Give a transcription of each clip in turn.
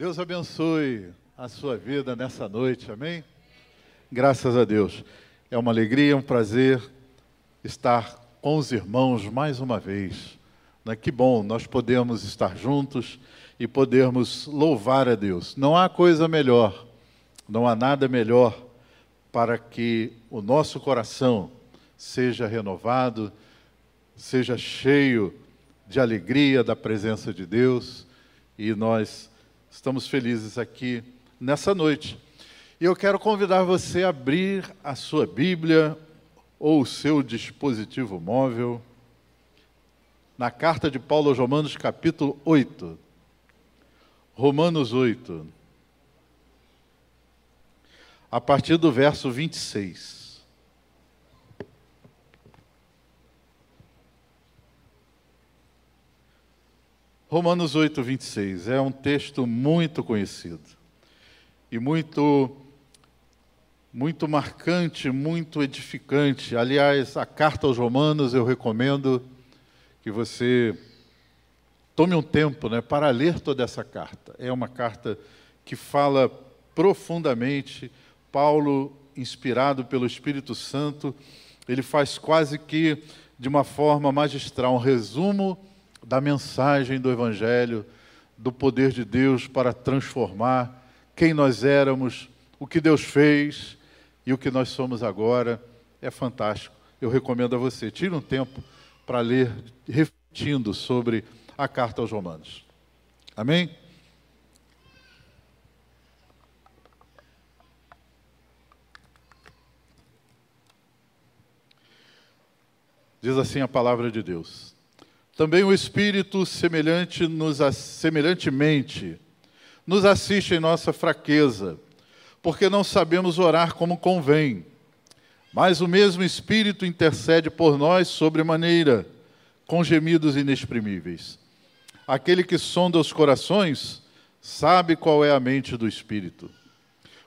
Deus abençoe a sua vida nessa noite, amém? Graças a Deus. É uma alegria, um prazer estar com os irmãos mais uma vez. Né? Que bom nós podemos estar juntos e podermos louvar a Deus. Não há coisa melhor, não há nada melhor para que o nosso coração seja renovado, seja cheio de alegria da presença de Deus e nós Estamos felizes aqui nessa noite. E eu quero convidar você a abrir a sua Bíblia ou o seu dispositivo móvel na carta de Paulo aos Romanos, capítulo 8. Romanos 8. A partir do verso 26. Romanos 8, 26 é um texto muito conhecido e muito, muito marcante, muito edificante. Aliás, a carta aos Romanos eu recomendo que você tome um tempo né, para ler toda essa carta. É uma carta que fala profundamente. Paulo, inspirado pelo Espírito Santo, ele faz quase que de uma forma magistral um resumo da mensagem do Evangelho, do poder de Deus para transformar quem nós éramos, o que Deus fez e o que nós somos agora. É fantástico. Eu recomendo a você. Tire um tempo para ler, refletindo sobre a carta aos Romanos. Amém? Diz assim a palavra de Deus. Também o Espírito semelhante nos, semelhantemente nos assiste em nossa fraqueza, porque não sabemos orar como convém. Mas o mesmo Espírito intercede por nós sobremaneira, com gemidos inexprimíveis. Aquele que sonda os corações sabe qual é a mente do Espírito,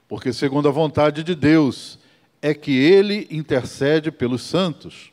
porque, segundo a vontade de Deus, é que ele intercede pelos santos.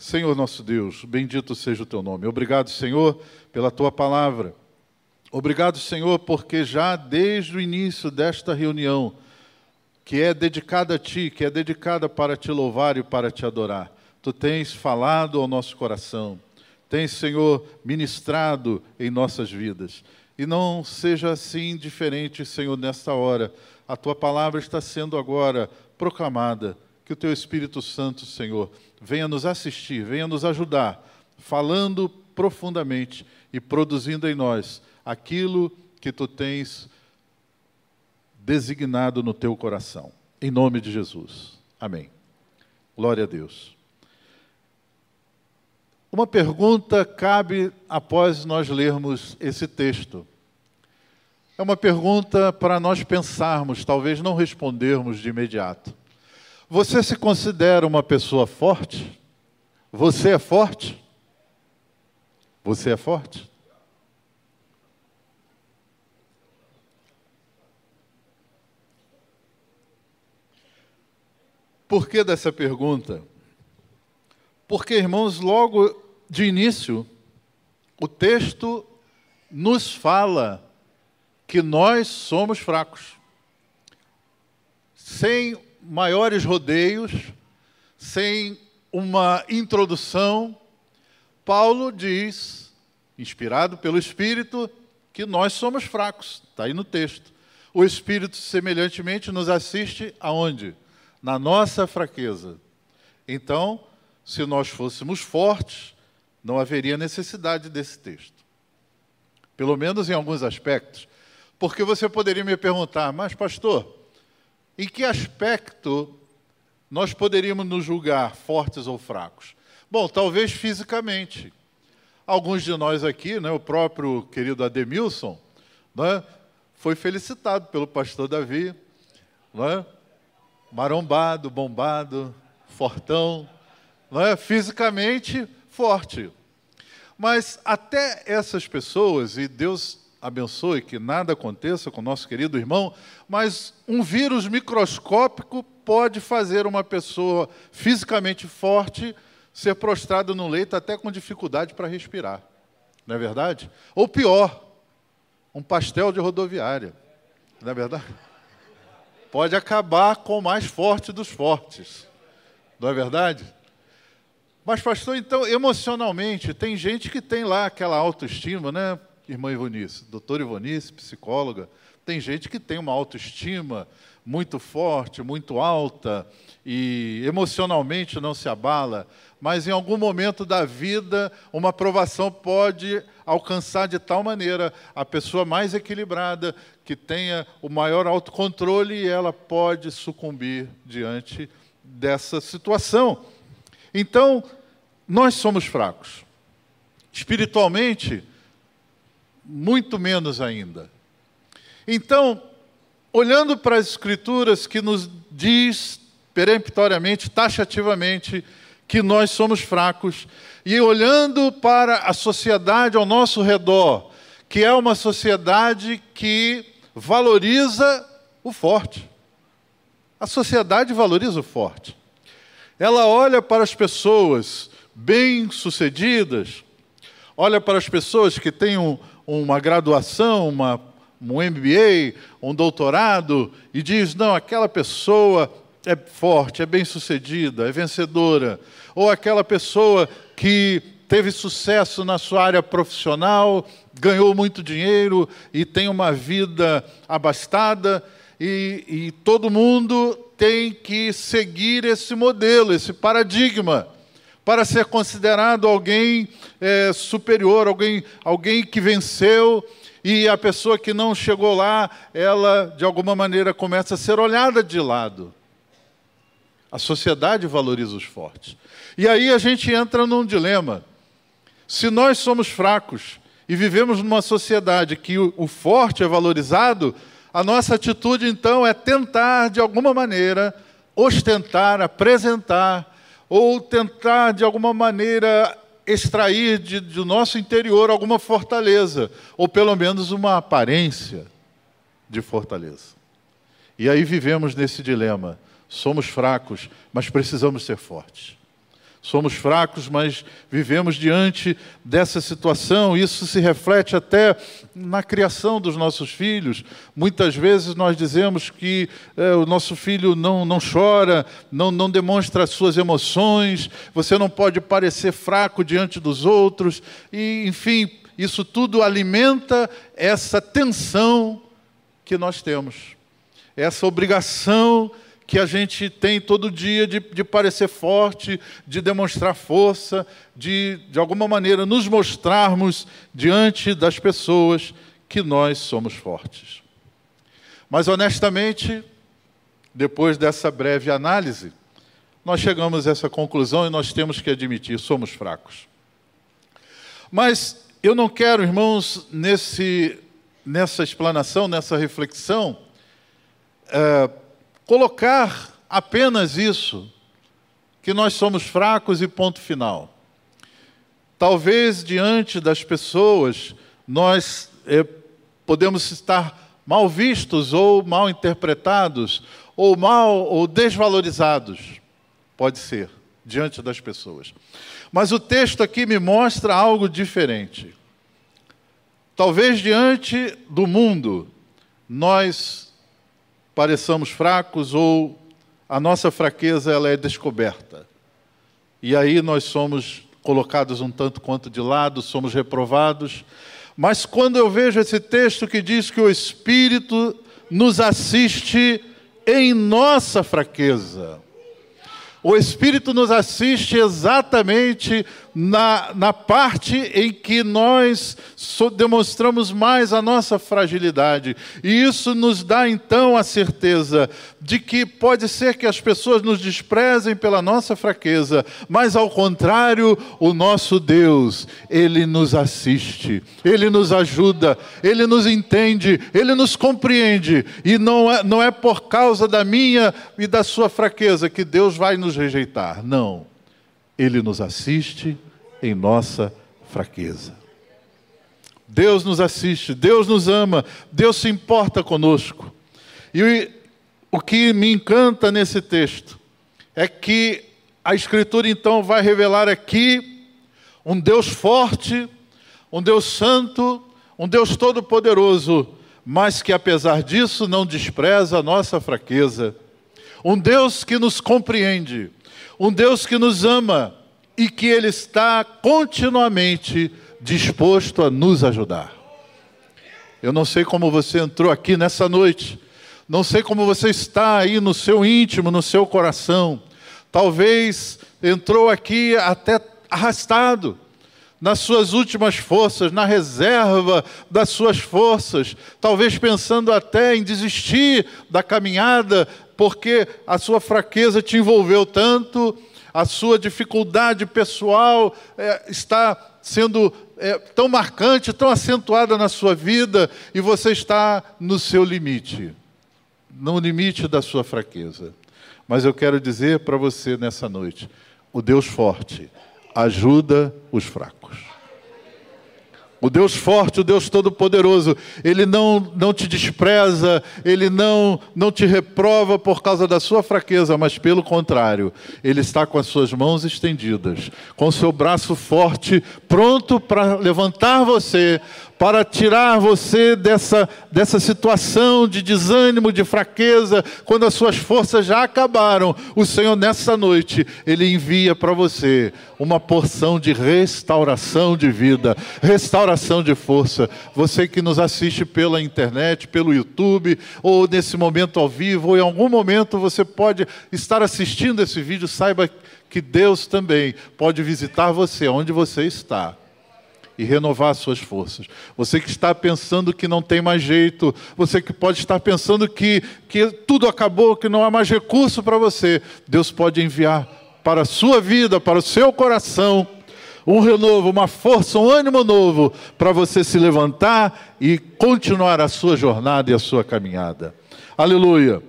Senhor nosso Deus, bendito seja o teu nome. Obrigado, Senhor, pela tua palavra. Obrigado, Senhor, porque já desde o início desta reunião, que é dedicada a ti, que é dedicada para te louvar e para te adorar, tu tens falado ao nosso coração, tens, Senhor, ministrado em nossas vidas. E não seja assim diferente, Senhor, nesta hora. A tua palavra está sendo agora proclamada. Que o teu Espírito Santo, Senhor, venha nos assistir, venha nos ajudar, falando profundamente e produzindo em nós aquilo que tu tens designado no teu coração. Em nome de Jesus. Amém. Glória a Deus. Uma pergunta cabe após nós lermos esse texto. É uma pergunta para nós pensarmos, talvez não respondermos de imediato. Você se considera uma pessoa forte? Você é forte? Você é forte? Por que dessa pergunta? Porque, irmãos, logo de início, o texto nos fala que nós somos fracos. Sem maiores rodeios, sem uma introdução, Paulo diz, inspirado pelo Espírito, que nós somos fracos. Está aí no texto. O Espírito, semelhantemente, nos assiste aonde? Na nossa fraqueza. Então, se nós fôssemos fortes, não haveria necessidade desse texto. Pelo menos em alguns aspectos. Porque você poderia me perguntar, mas, pastor, em que aspecto nós poderíamos nos julgar fortes ou fracos? Bom, talvez fisicamente. Alguns de nós aqui, né, o próprio querido Ademilson, né, foi felicitado pelo pastor Davi. Né? marombado, bombado, fortão, não é? Fisicamente forte. Mas até essas pessoas, e Deus abençoe que nada aconteça com nosso querido irmão, mas um vírus microscópico pode fazer uma pessoa fisicamente forte ser prostrada no leito até com dificuldade para respirar. Não é verdade? Ou pior, um pastel de rodoviária. Não é verdade? Pode acabar com o mais forte dos fortes. Não é verdade? Mas, pastor, então, emocionalmente, tem gente que tem lá aquela autoestima, né? Irmã Ivonice, doutora Ivonice, psicóloga, tem gente que tem uma autoestima muito forte, muito alta e emocionalmente não se abala, mas em algum momento da vida uma aprovação pode alcançar de tal maneira a pessoa mais equilibrada, que tenha o maior autocontrole e ela pode sucumbir diante dessa situação. Então, nós somos fracos. Espiritualmente, muito menos ainda. Então, olhando para as escrituras que nos diz peremptoriamente, taxativamente, que nós somos fracos, e olhando para a sociedade ao nosso redor, que é uma sociedade que valoriza o forte. A sociedade valoriza o forte. Ela olha para as pessoas bem-sucedidas, olha para as pessoas que têm um, uma graduação, uma, um MBA, um doutorado, e diz: não, aquela pessoa é forte, é bem-sucedida, é vencedora. Ou aquela pessoa que teve sucesso na sua área profissional, ganhou muito dinheiro e tem uma vida abastada, e, e todo mundo tem que seguir esse modelo, esse paradigma, para ser considerado alguém é, superior, alguém, alguém que venceu, e a pessoa que não chegou lá, ela de alguma maneira começa a ser olhada de lado. A sociedade valoriza os fortes. E aí a gente entra num dilema. Se nós somos fracos e vivemos numa sociedade que o, forte é valorizado, a nossa atitude então é tentar, de alguma maneira, ostentar, apresentar, ou tentar, de alguma maneira, extrair de, do nosso interior alguma fortaleza, ou pelo menos uma aparência de fortaleza. E aí vivemos nesse dilema. Somos fracos, mas precisamos ser fortes. Somos fracos, mas vivemos diante dessa situação. Isso se reflete até na criação dos nossos filhos. Muitas vezes nós dizemos que é, o nosso filho não, não chora, não, não demonstra as suas emoções, você não pode parecer fraco diante dos outros. E, enfim, isso tudo alimenta essa tensão que nós temos, essa obrigação que a gente tem todo dia de, de parecer forte, de demonstrar força, de, de alguma maneira, nos mostrarmos diante das pessoas que nós somos fortes. Mas, honestamente, depois dessa breve análise, nós chegamos a essa conclusão e nós temos que admitir: somos fracos. Mas eu não quero, irmãos, nesse, nessa explanação, nessa reflexão, é, colocar apenas isso, que nós somos fracos e ponto final. Talvez diante das pessoas nós eh, podemos estar mal vistos ou mal interpretados ou mal ou desvalorizados. Pode ser diante das pessoas. Mas o texto aqui me mostra algo diferente. Talvez diante do mundo nós pareçamos fracos ou a nossa fraqueza ela é descoberta. E aí nós somos colocados um tanto quanto de lado, somos reprovados. Mas quando eu vejo esse texto que diz que o Espírito nos assiste em nossa fraqueza, o Espírito nos assiste exatamente na, na parte em que nós demonstramos mais a nossa fragilidade. E isso nos dá então a certeza de que pode ser que as pessoas nos desprezem pela nossa fraqueza, mas ao contrário, o nosso Deus, Ele nos assiste, Ele nos ajuda, Ele nos entende, Ele nos compreende. E não é, não é por causa da minha e da sua fraqueza que Deus vai nos rejeitar. Não. Ele nos assiste em nossa fraqueza. Deus nos assiste, Deus nos ama, Deus se importa conosco. E o que me encanta nesse texto é que a Escritura então vai revelar aqui um Deus forte, um Deus santo, um Deus todo-poderoso, mas que apesar disso não despreza a nossa fraqueza. Um Deus que nos compreende, um Deus que nos ama e que Ele está continuamente disposto a nos ajudar. Eu não sei como você entrou aqui nessa noite, não sei como você está aí no seu íntimo, no seu coração. Talvez entrou aqui até arrastado, nas suas últimas forças, na reserva das suas forças, talvez pensando até em desistir da caminhada, porque a sua fraqueza te envolveu tanto, a sua dificuldade pessoal é, está sendo é, tão marcante, tão acentuada na sua vida, e você está no seu limite, no limite da sua fraqueza. Mas eu quero dizer para você nessa noite: o Deus forte ajuda os fracos. O Deus forte, o Deus todo-poderoso, Ele não, não te despreza, Ele não, não te reprova por causa da sua fraqueza, mas pelo contrário, Ele está com as suas mãos estendidas, com o seu braço forte, pronto para levantar você, para tirar você dessa, dessa situação de desânimo, de fraqueza, quando as suas forças já acabaram. O Senhor, nessa noite, Ele envia para você uma porção de restauração de vida, restauração de força. Você que nos assiste pela internet, pelo YouTube, ou nesse momento ao vivo, ou em algum momento você pode estar assistindo esse vídeo, saiba que Deus também pode visitar você onde você está e renovar suas forças. Você que está pensando que não tem mais jeito, você que pode estar pensando que, que tudo acabou, que não há mais recurso para você, Deus pode enviar para a sua vida, para o seu coração, um renovo, uma força, um ânimo novo para você se levantar e continuar a sua jornada e a sua caminhada. Aleluia.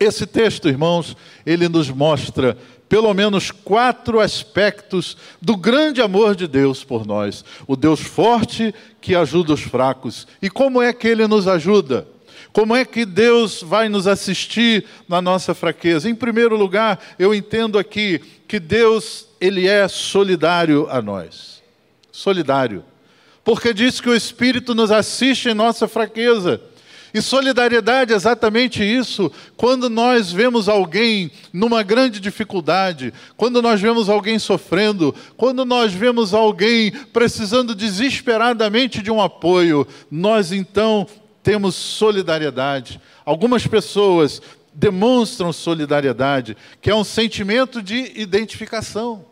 Esse texto, irmãos, ele nos mostra pelo menos quatro aspectos do grande amor de Deus por nós. O Deus forte que ajuda os fracos. E como é que ele nos ajuda? Como é que Deus vai nos assistir na nossa fraqueza? Em primeiro lugar, eu entendo aqui que Deus, ele é solidário a nós. Solidário. Porque diz que o Espírito nos assiste em nossa fraqueza. E solidariedade é exatamente isso. Quando nós vemos alguém numa grande dificuldade, quando nós vemos alguém sofrendo, quando nós vemos alguém precisando desesperadamente de um apoio, nós então temos solidariedade. Algumas pessoas demonstram solidariedade, que é um sentimento de identificação.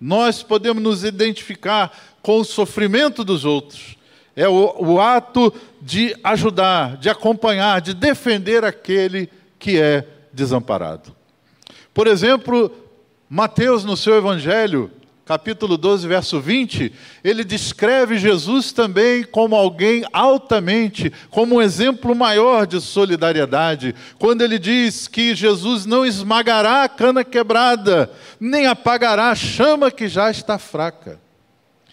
Nós podemos nos identificar com o sofrimento dos outros é o, o ato de ajudar, de acompanhar, de defender aquele que é desamparado. Por exemplo, Mateus, no seu Evangelho, capítulo 12, verso 20, ele descreve Jesus também como alguém altamente, como um exemplo maior de solidariedade, quando ele diz que Jesus não esmagará a cana quebrada, nem apagará a chama que já está fraca.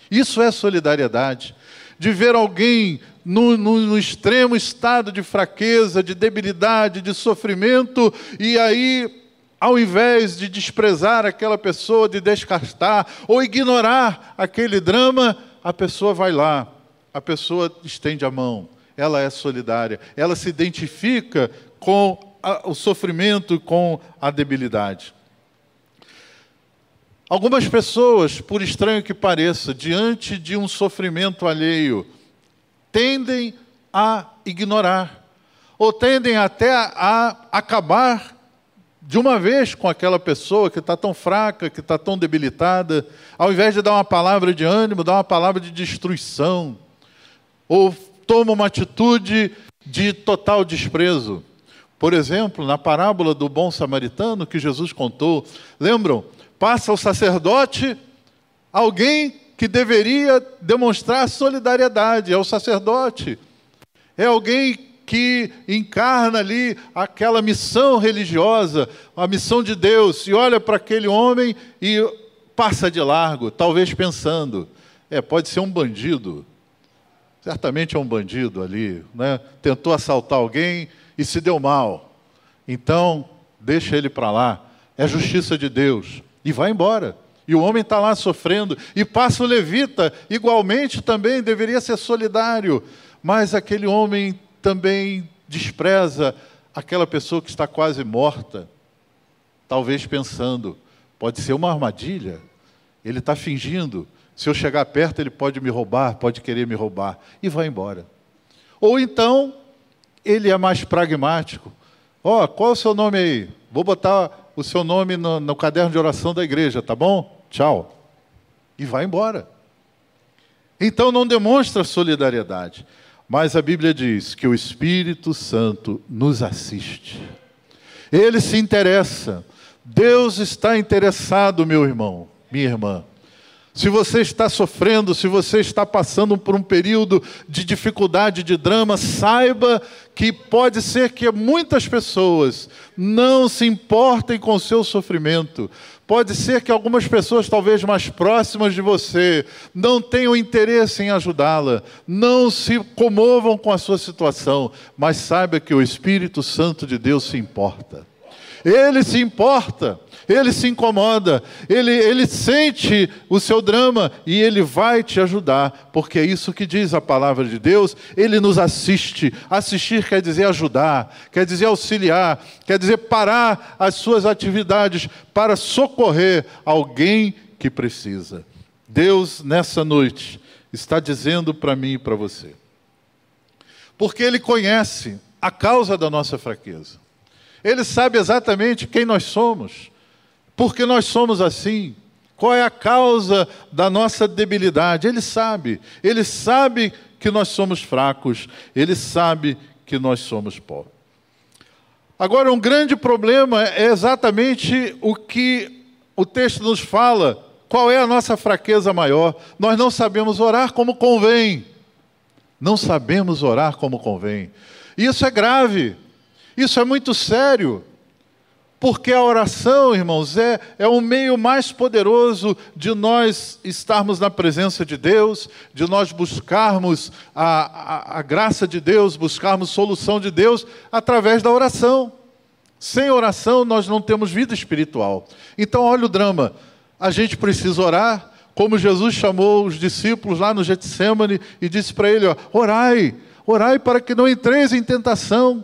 Isso é solidariedade de ver alguém no, no, no, extremo estado de fraqueza, de debilidade, de sofrimento, e aí, ao invés de desprezar aquela pessoa, de descartar ou ignorar aquele drama, a pessoa vai lá, a pessoa estende a mão, ela é solidária, ela se identifica com a, o sofrimento, com a debilidade. Algumas pessoas, por estranho que pareça, diante de um sofrimento alheio, tendem a ignorar, ou tendem até a, acabar de uma vez com aquela pessoa que está tão fraca, que está tão debilitada, ao invés de dar uma palavra de ânimo, dá uma palavra de destruição, ou toma uma atitude de total desprezo. Por exemplo, na parábola do bom samaritano que Jesus contou, lembram? Passa o sacerdote, alguém que deveria demonstrar solidariedade, é o sacerdote. É alguém que encarna ali aquela missão religiosa, a missão de Deus, e olha para aquele homem e passa de largo, talvez pensando: é, pode ser um bandido. Certamente é um bandido ali, né? tentou assaltar alguém e se deu mal. Então, deixa ele para lá. É justiça de Deus. E vai embora. E o homem está lá sofrendo. E passa o levita, igualmente também deveria ser solidário. Mas aquele homem também despreza aquela pessoa que está quase morta, talvez pensando, pode ser uma armadilha, ele está fingindo, se eu chegar perto ele pode me roubar, pode querer me roubar, e vai embora. Ou então, ele é mais pragmático, ó, oh, qual é o seu nome aí? Vou botar o seu nome no, no caderno de oração da igreja, tá bom? Tchau. E vai embora. Então não demonstra solidariedade. Mas a Bíblia diz que o Espírito Santo nos assiste. Ele se interessa. Deus está interessado, meu irmão, minha irmã. Se você está sofrendo, se você está passando por um período de dificuldade, de drama, saiba que pode ser que muitas pessoas não se importem com o seu sofrimento, Pode ser que algumas pessoas, talvez mais próximas de você, não tenham interesse em ajudá-la, não se comovam com a sua situação, mas saiba que o Espírito Santo de Deus se importa. Ele se importa, ele se incomoda, ele, ele sente o seu drama e ele vai te ajudar, porque é isso que diz a palavra de Deus. Ele nos assiste. Assistir quer dizer ajudar, quer dizer auxiliar, quer dizer parar as suas atividades para socorrer alguém que precisa. Deus, nessa noite, está dizendo para mim e para você, porque Ele conhece a causa da nossa fraqueza. Ele sabe exatamente quem nós somos, porque nós somos assim. Qual é a causa da nossa debilidade? Ele sabe. Ele sabe que nós somos fracos. Ele sabe que nós somos pobres. Agora, um grande problema é exatamente o que o texto nos fala. Qual é a nossa fraqueza maior? Nós não sabemos orar como convém. Não sabemos orar como convém. Isso é grave. Isso é muito sério, porque a oração, irmãos, é, é o meio mais poderoso de nós estarmos na presença de Deus, de nós buscarmos a, a, a graça de Deus, buscarmos solução de Deus através da oração. Sem oração, nós não temos vida espiritual. Então, olha o drama. A gente precisa orar, como Jesus chamou os discípulos lá no Getsemane e disse para ele: ó, orai, orai para que não entreis em tentação.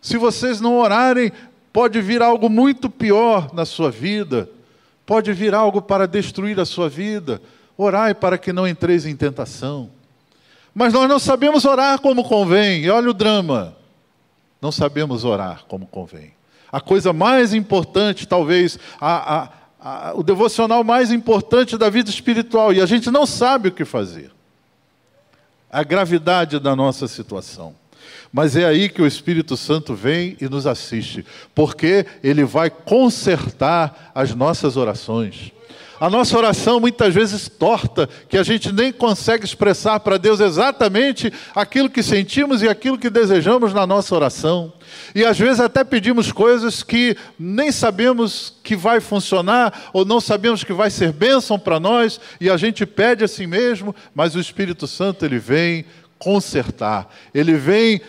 Se vocês não orarem, pode vir algo muito pior na sua vida, pode vir algo para destruir a sua vida. Orai para que não entreis em tentação. Mas nós não sabemos orar como convém, e olha o drama. Não sabemos orar como convém. A coisa mais importante, talvez, a, a, a, o devocional mais importante da vida espiritual, e a gente não sabe o que fazer. A gravidade da nossa situação. Mas é aí que o Espírito Santo vem e nos assiste, porque ele vai consertar as nossas orações. A nossa oração muitas vezes torta, que a gente nem consegue expressar para Deus exatamente aquilo que sentimos e aquilo que desejamos na nossa oração. E às vezes até pedimos coisas que nem sabemos que vai funcionar ou não sabemos que vai ser bênção para nós e a gente pede assim mesmo, mas o Espírito Santo ele vem consertar. Ele vem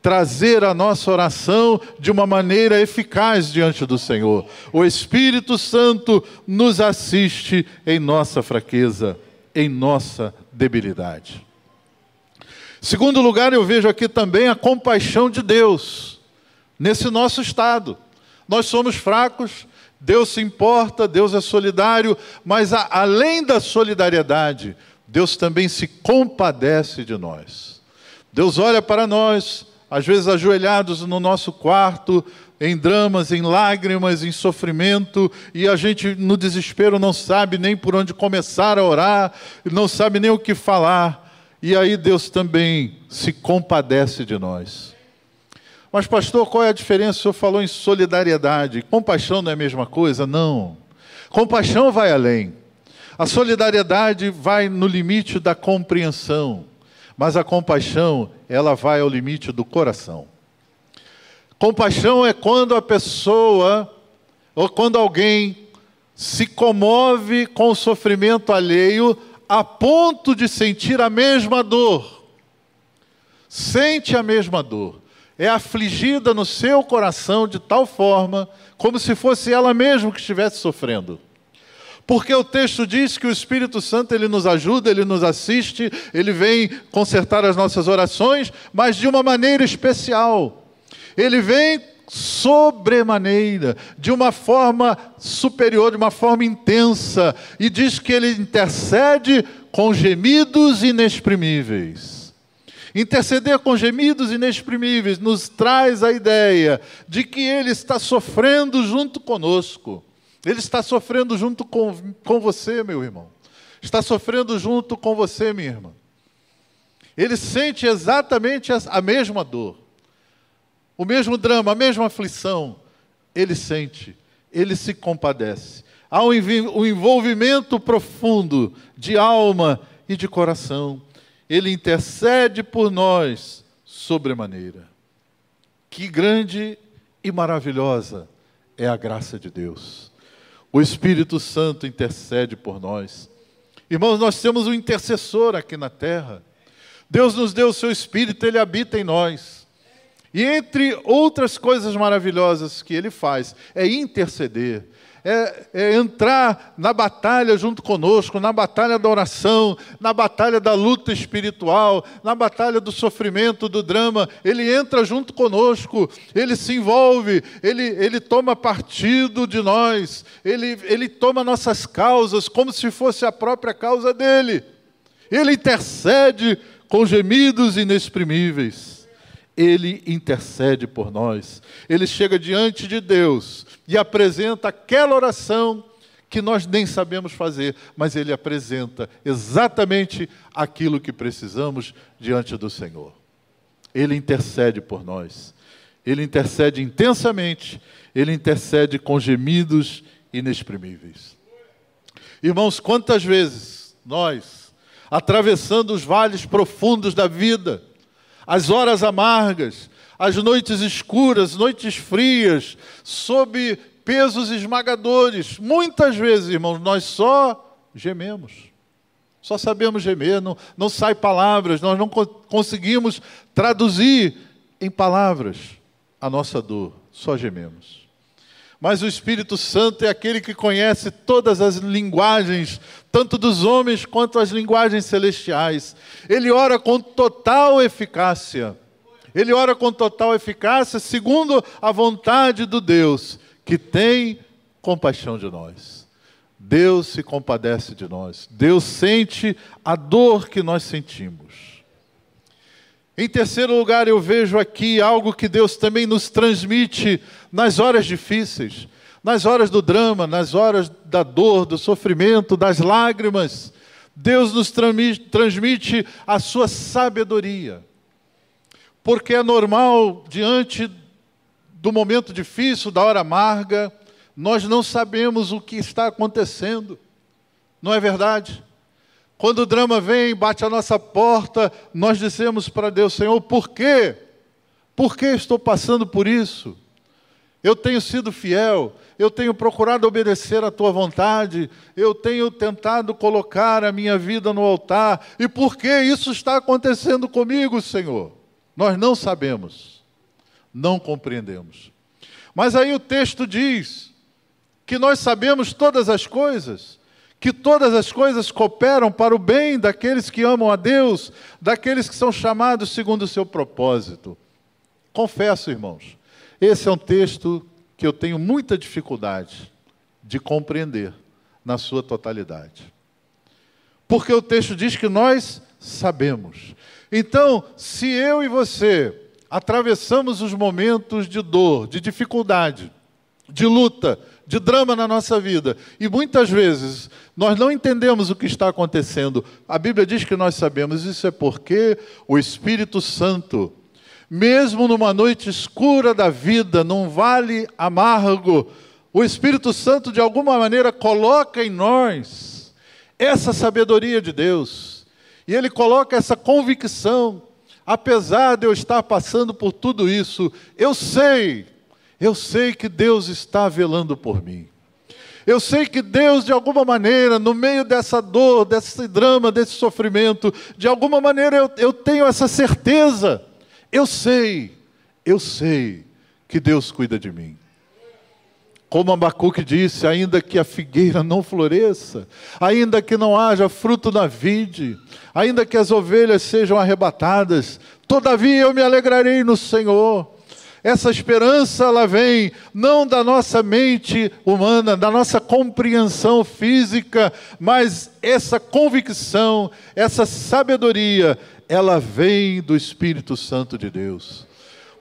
trazer a nossa oração de uma maneira eficaz diante do Senhor. O Espírito Santo nos assiste em nossa fraqueza, em nossa debilidade. Segundo lugar, eu vejo aqui também a compaixão de Deus nesse nosso estado. Nós somos fracos, Deus se importa, Deus é solidário, mas a, além da solidariedade, Deus também se compadece de nós. Deus olha para nós, às vezes ajoelhados no nosso quarto, em dramas, em lágrimas, em sofrimento, e a gente no desespero não sabe nem por onde começar a orar, não sabe nem o que falar. E aí Deus também se compadece de nós. Mas, pastor, qual é a diferença? O senhor falou em solidariedade. Compaixão não é a mesma coisa? Não. Compaixão vai além. A solidariedade vai no limite da compreensão, mas a compaixão, ela vai ao limite do coração. Compaixão é quando a pessoa, ou quando alguém se comove com o sofrimento alheio a ponto de sentir a mesma dor. Sente a mesma dor. É afligida no seu coração de tal forma como se fosse ela mesma que estivesse sofrendo. Porque o texto diz que o Espírito Santo ele nos ajuda, ele nos assiste, ele vem consertar as nossas orações, mas de uma maneira especial. Ele vem sobremaneira, de uma forma superior, de uma forma intensa, e diz que ele intercede com gemidos inexprimíveis. Interceder com gemidos inexprimíveis nos traz a ideia de que ele está sofrendo junto conosco. Ele está sofrendo junto com, com você, meu irmão. Está sofrendo junto com você, minha irmã. Ele sente exatamente a mesma dor o mesmo drama, a mesma aflição, ele sente, ele se compadece. Há um envolvimento profundo de alma e de coração. Ele intercede por nós sobremaneira. Que grande e maravilhosa é a graça de Deus. O Espírito Santo intercede por nós. Irmãos, nós temos um intercessor aqui na terra. Deus nos deu o seu Espírito, ele habita em nós. E entre outras coisas maravilhosas que ele faz, é interceder, é, é, entrar na batalha junto conosco, na batalha da oração, na batalha da luta espiritual, na batalha do sofrimento, do drama. Ele entra junto conosco, ele se envolve, ele, ele toma partido de nós, ele, ele toma nossas causas como se fosse a própria causa dele. Ele intercede com gemidos inexprimíveis ele intercede por nós. Ele chega diante de Deus e apresenta aquela oração que nós nem sabemos fazer, mas ele apresenta exatamente aquilo que precisamos diante do Senhor. Ele intercede por nós. Ele intercede intensamente, ele intercede com gemidos inexprimíveis. Irmãos, quantas vezes nós, atravessando os vales profundos da vida, as horas amargas, as noites escuras, noites frias, sob pesos esmagadores. Muitas vezes, irmãos, nós só gememos. Só sabemos gemer, não, não sai palavras, nós não co conseguimos traduzir em palavras a nossa dor, só gememos. Mas o Espírito Santo é aquele que conhece todas as linguagens, tanto dos homens quanto as linguagens celestiais. Ele ora com total eficácia. Ele ora com total eficácia, segundo a vontade do Deus, que tem compaixão de nós. Deus se compadece de nós. Deus sente a dor que nós sentimos. Em terceiro lugar, eu vejo aqui algo que Deus também nos transmite nas horas difíceis, nas horas do drama, nas horas da dor, do sofrimento, das lágrimas. Deus nos transmite a sua sabedoria. Porque é normal, diante do momento difícil, da hora amarga, nós não sabemos o que está acontecendo. Não é verdade? Quando o drama vem, bate a nossa porta, nós dizemos para Deus: Senhor, por quê? Por que estou passando por isso? Eu tenho sido fiel, eu tenho procurado obedecer à tua vontade, eu tenho tentado colocar a minha vida no altar, e por que isso está acontecendo comigo, Senhor? Nós não sabemos, não compreendemos. Mas aí o texto diz que nós sabemos todas as coisas, que todas as coisas cooperam para o bem daqueles que amam a Deus, daqueles que são chamados segundo o seu propósito. Confesso, irmãos, esse é um texto que eu tenho muita dificuldade de compreender na sua totalidade. Porque o texto diz que nós sabemos. Então, se eu e você atravessamos os momentos de dor, de dificuldade, de luta, de drama na nossa vida. E muitas vezes nós não entendemos o que está acontecendo. A Bíblia diz que nós sabemos, isso é porque o Espírito Santo, mesmo numa noite escura da vida, num vale amargo, o Espírito Santo de alguma maneira coloca em nós essa sabedoria de Deus. E ele coloca essa convicção, apesar de eu estar passando por tudo isso, eu sei eu sei que Deus está velando por mim. Eu sei que Deus, de alguma maneira, no meio dessa dor, desse drama, desse sofrimento, de alguma maneira eu, eu tenho essa certeza. Eu sei, eu sei que Deus cuida de mim. Como Abacuque disse, ainda que a figueira não floresça, ainda que não haja fruto na vide, ainda que as ovelhas sejam arrebatadas, todavia eu me alegrarei no Senhor. Essa esperança ela vem não da nossa mente humana, da nossa compreensão física, mas essa convicção, essa sabedoria, ela vem do Espírito Santo de Deus.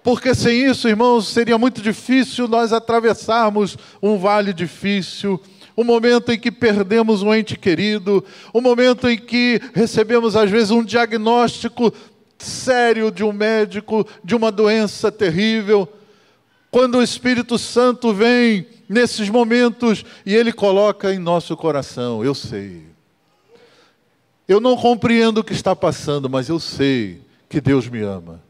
Porque sem isso, irmãos, seria muito difícil nós atravessarmos um vale difícil, um momento em que perdemos um ente querido, um momento em que recebemos às vezes um diagnóstico sério de um médico, de uma doença terrível. Quando o Espírito Santo vem nesses momentos e ele coloca em nosso coração, eu sei. Eu não compreendo o que está passando, mas eu sei que Deus me ama.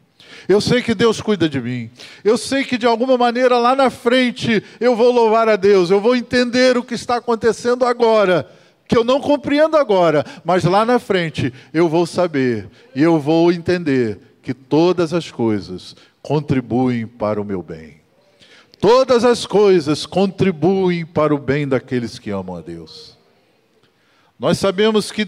Eu sei que Deus cuida de mim. Eu sei que de alguma maneira lá na frente eu vou louvar a Deus, eu vou entender o que está acontecendo agora que eu não compreendo agora, mas lá na frente eu vou saber e eu vou entender que todas as coisas contribuem para o meu bem. Todas as coisas contribuem para o bem daqueles que amam a Deus. Nós sabemos que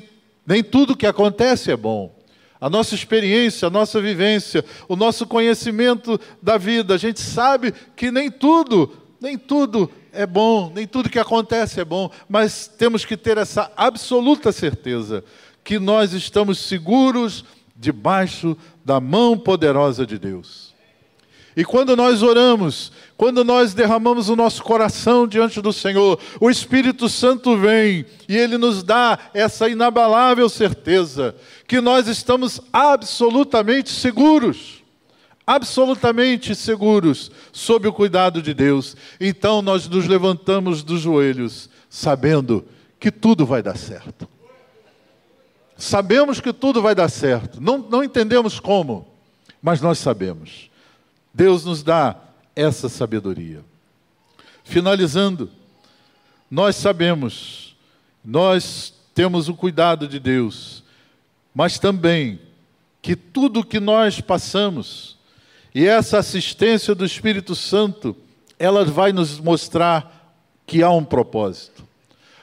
nem tudo que acontece é bom. A nossa experiência, a nossa vivência, o nosso conhecimento da vida, a gente sabe que nem tudo, nem tudo é bom, nem tudo que acontece é bom, mas temos que ter essa absoluta certeza que nós estamos seguros debaixo da mão poderosa de Deus. E quando nós oramos, quando nós derramamos o nosso coração diante do Senhor, o Espírito Santo vem e ele nos dá essa inabalável certeza que nós estamos absolutamente seguros absolutamente seguros sob o cuidado de Deus. Então nós nos levantamos dos joelhos, sabendo que tudo vai dar certo. Sabemos que tudo vai dar certo. Não, não entendemos como, mas nós sabemos. Deus nos dá essa sabedoria. Finalizando, nós sabemos, nós temos o cuidado de Deus, mas também que tudo que nós passamos, e essa assistência do Espírito Santo, ela vai nos mostrar que há um propósito.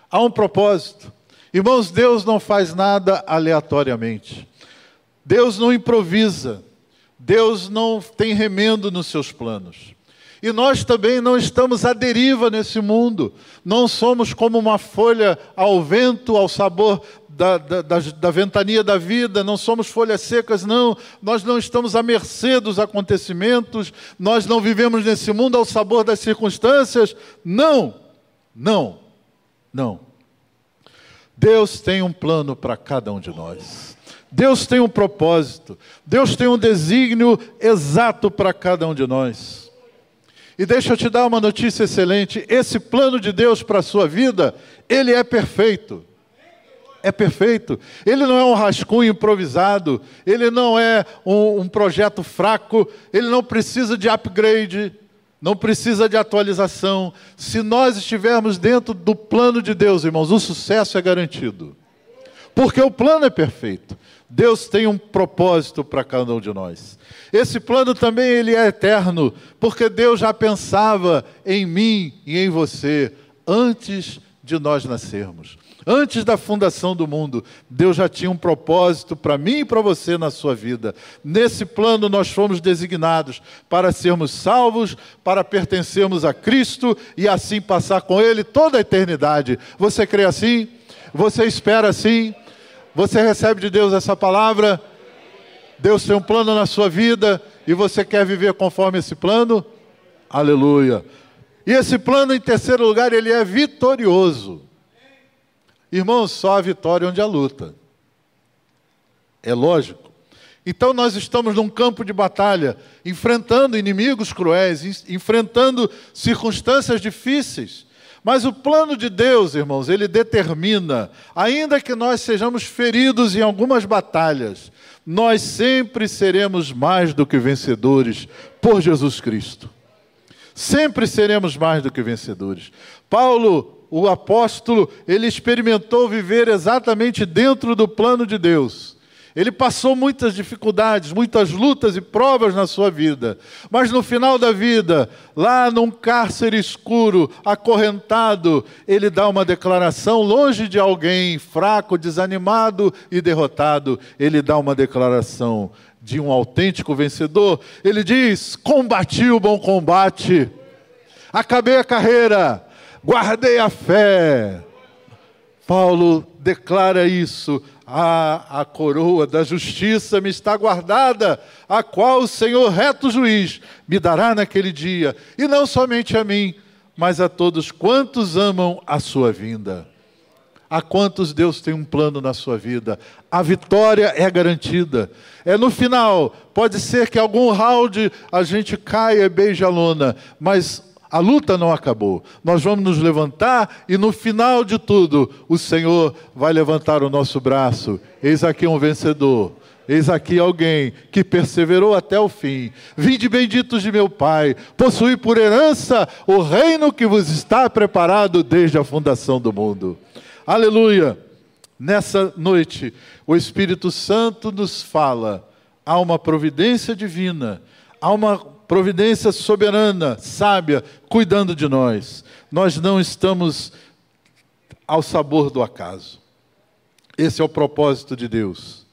Há um propósito. Irmãos, Deus não faz nada aleatoriamente. Deus não improvisa. Deus não tem remendo nos seus planos. E nós também não estamos à deriva nesse mundo. Não somos como uma folha ao vento, ao sabor da, da, da, da, ventania da vida, não somos folhas secas, não. Nós não estamos à mercê dos acontecimentos, nós não vivemos nesse mundo ao sabor das circunstâncias. Não, não, não. Deus tem um plano para cada um de nós. Deus tem um propósito. Deus tem um desígnio exato para cada um de nós. E deixa eu te dar uma notícia excelente: esse plano de Deus para a sua vida, ele é perfeito é perfeito. Ele não é um rascunho improvisado, ele não é um, um, projeto fraco, ele não precisa de upgrade, não precisa de atualização. Se nós estivermos dentro do plano de Deus, irmãos, o sucesso é garantido. Porque o plano é perfeito. Deus tem um propósito para cada um de nós. Esse plano também ele é eterno, porque Deus já pensava em mim e em você antes de nós nascermos. Antes da fundação do mundo, Deus já tinha um propósito para mim e para você na sua vida. Nesse plano, nós fomos designados para sermos salvos, para pertencermos a Cristo e assim passar com Ele toda a eternidade. Você crê assim? Você espera assim? Você recebe de Deus essa palavra? Deus tem um plano na sua vida E você quer viver conforme esse plano? Aleluia. E esse plano, em terceiro lugar, ele é vitorioso. Irmãos, só a vitória onde há luta. É lógico. Então nós estamos num campo de batalha, enfrentando inimigos cruéis, enfrentando circunstâncias difíceis. Mas o plano de Deus, irmãos, ele determina, ainda que nós sejamos feridos em algumas batalhas, nós sempre seremos mais do que vencedores por Jesus Cristo. Sempre seremos mais do que vencedores. Paulo, o apóstolo, ele experimentou viver exatamente dentro do plano de Deus. Ele passou muitas dificuldades, muitas lutas e provas na sua vida, mas no final da vida, lá num cárcere escuro, acorrentado, ele dá uma declaração, longe de alguém fraco, desanimado e derrotado, ele dá uma declaração de um autêntico vencedor. Ele diz: Combati o bom combate, acabei a carreira, guardei a fé. Paulo declara isso a, a coroa da justiça me está guardada, a qual o Senhor, reto juiz, me dará naquele dia, e não somente a mim, mas a todos quantos amam a sua vinda. A quantos Deus tem um plano na sua vida? A vitória é garantida. É no final. Pode ser que algum round a gente caia e beije a lona, mas a luta não acabou. Nós vamos nos levantar e no final de tudo, o Senhor vai levantar o nosso braço. Eis aqui um vencedor. Eis aqui alguém que perseverou até o fim. Vinde benditos de meu Pai, possuí por herança o reino que vos está preparado desde a fundação do mundo. Aleluia! Nessa noite, o Espírito Santo nos fala, há uma providência divina, há uma providência soberana, sábia, cuidando de nós. Nós não estamos ao sabor do acaso. Esse é o propósito de Deus,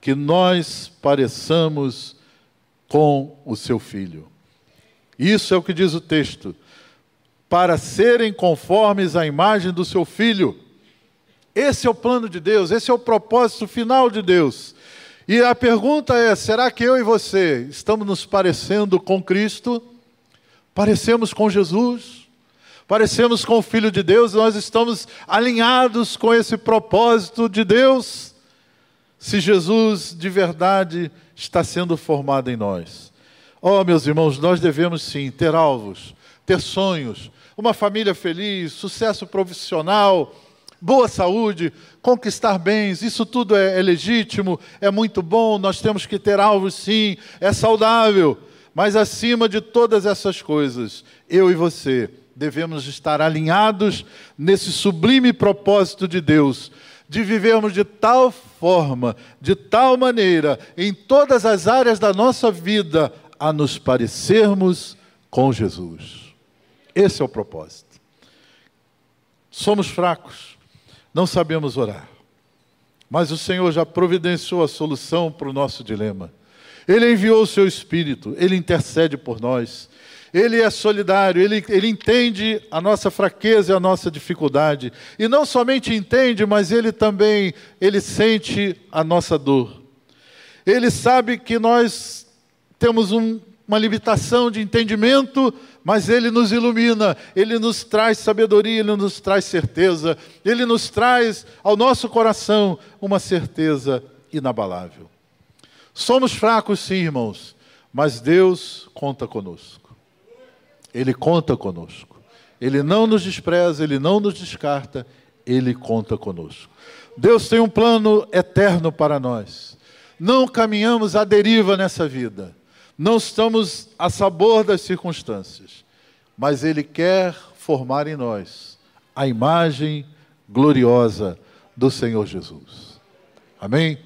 que nós pareçamos com o seu filho. Isso é o que diz o texto. Para serem conformes à imagem do seu filho. Esse é o plano de Deus, esse é o propósito final de Deus. E a pergunta é: será que eu e você estamos nos parecendo com Cristo? Parecemos com Jesus? Parecemos com o Filho de Deus? Nós estamos alinhados com esse propósito de Deus? Se Jesus de verdade está sendo formado em nós. Oh, meus irmãos, nós devemos sim ter alvos, ter sonhos, uma família feliz, sucesso profissional boa saúde, conquistar bens, isso tudo é, é legítimo, é muito bom, nós temos que ter alvos sim, é saudável. Mas acima de todas essas coisas, eu e você devemos estar alinhados nesse sublime propósito de Deus, de vivermos de tal forma, de tal maneira, em todas as áreas da nossa vida, a nos parecermos com Jesus. Esse é o propósito. Somos fracos, não sabemos orar. Mas o Senhor já providenciou a solução para o nosso dilema. Ele enviou o seu Espírito, ele intercede por nós. Ele é solidário, ele, ele entende a nossa fraqueza e a nossa dificuldade. E não somente entende, mas ele também ele sente a nossa dor. Ele sabe que nós temos um, uma limitação de entendimento, mas Ele nos ilumina, Ele nos traz sabedoria, Ele nos traz certeza, Ele nos traz ao nosso coração uma certeza inabalável. Somos fracos, sim, irmãos, mas Deus conta conosco. Ele conta conosco. Ele não nos despreza, Ele não nos descarta, Ele conta conosco. Deus tem um plano eterno para nós. Não caminhamos à deriva nessa vida não estamos a sabor das circunstâncias, mas Ele quer formar em nós a imagem gloriosa do Senhor Jesus. Amém?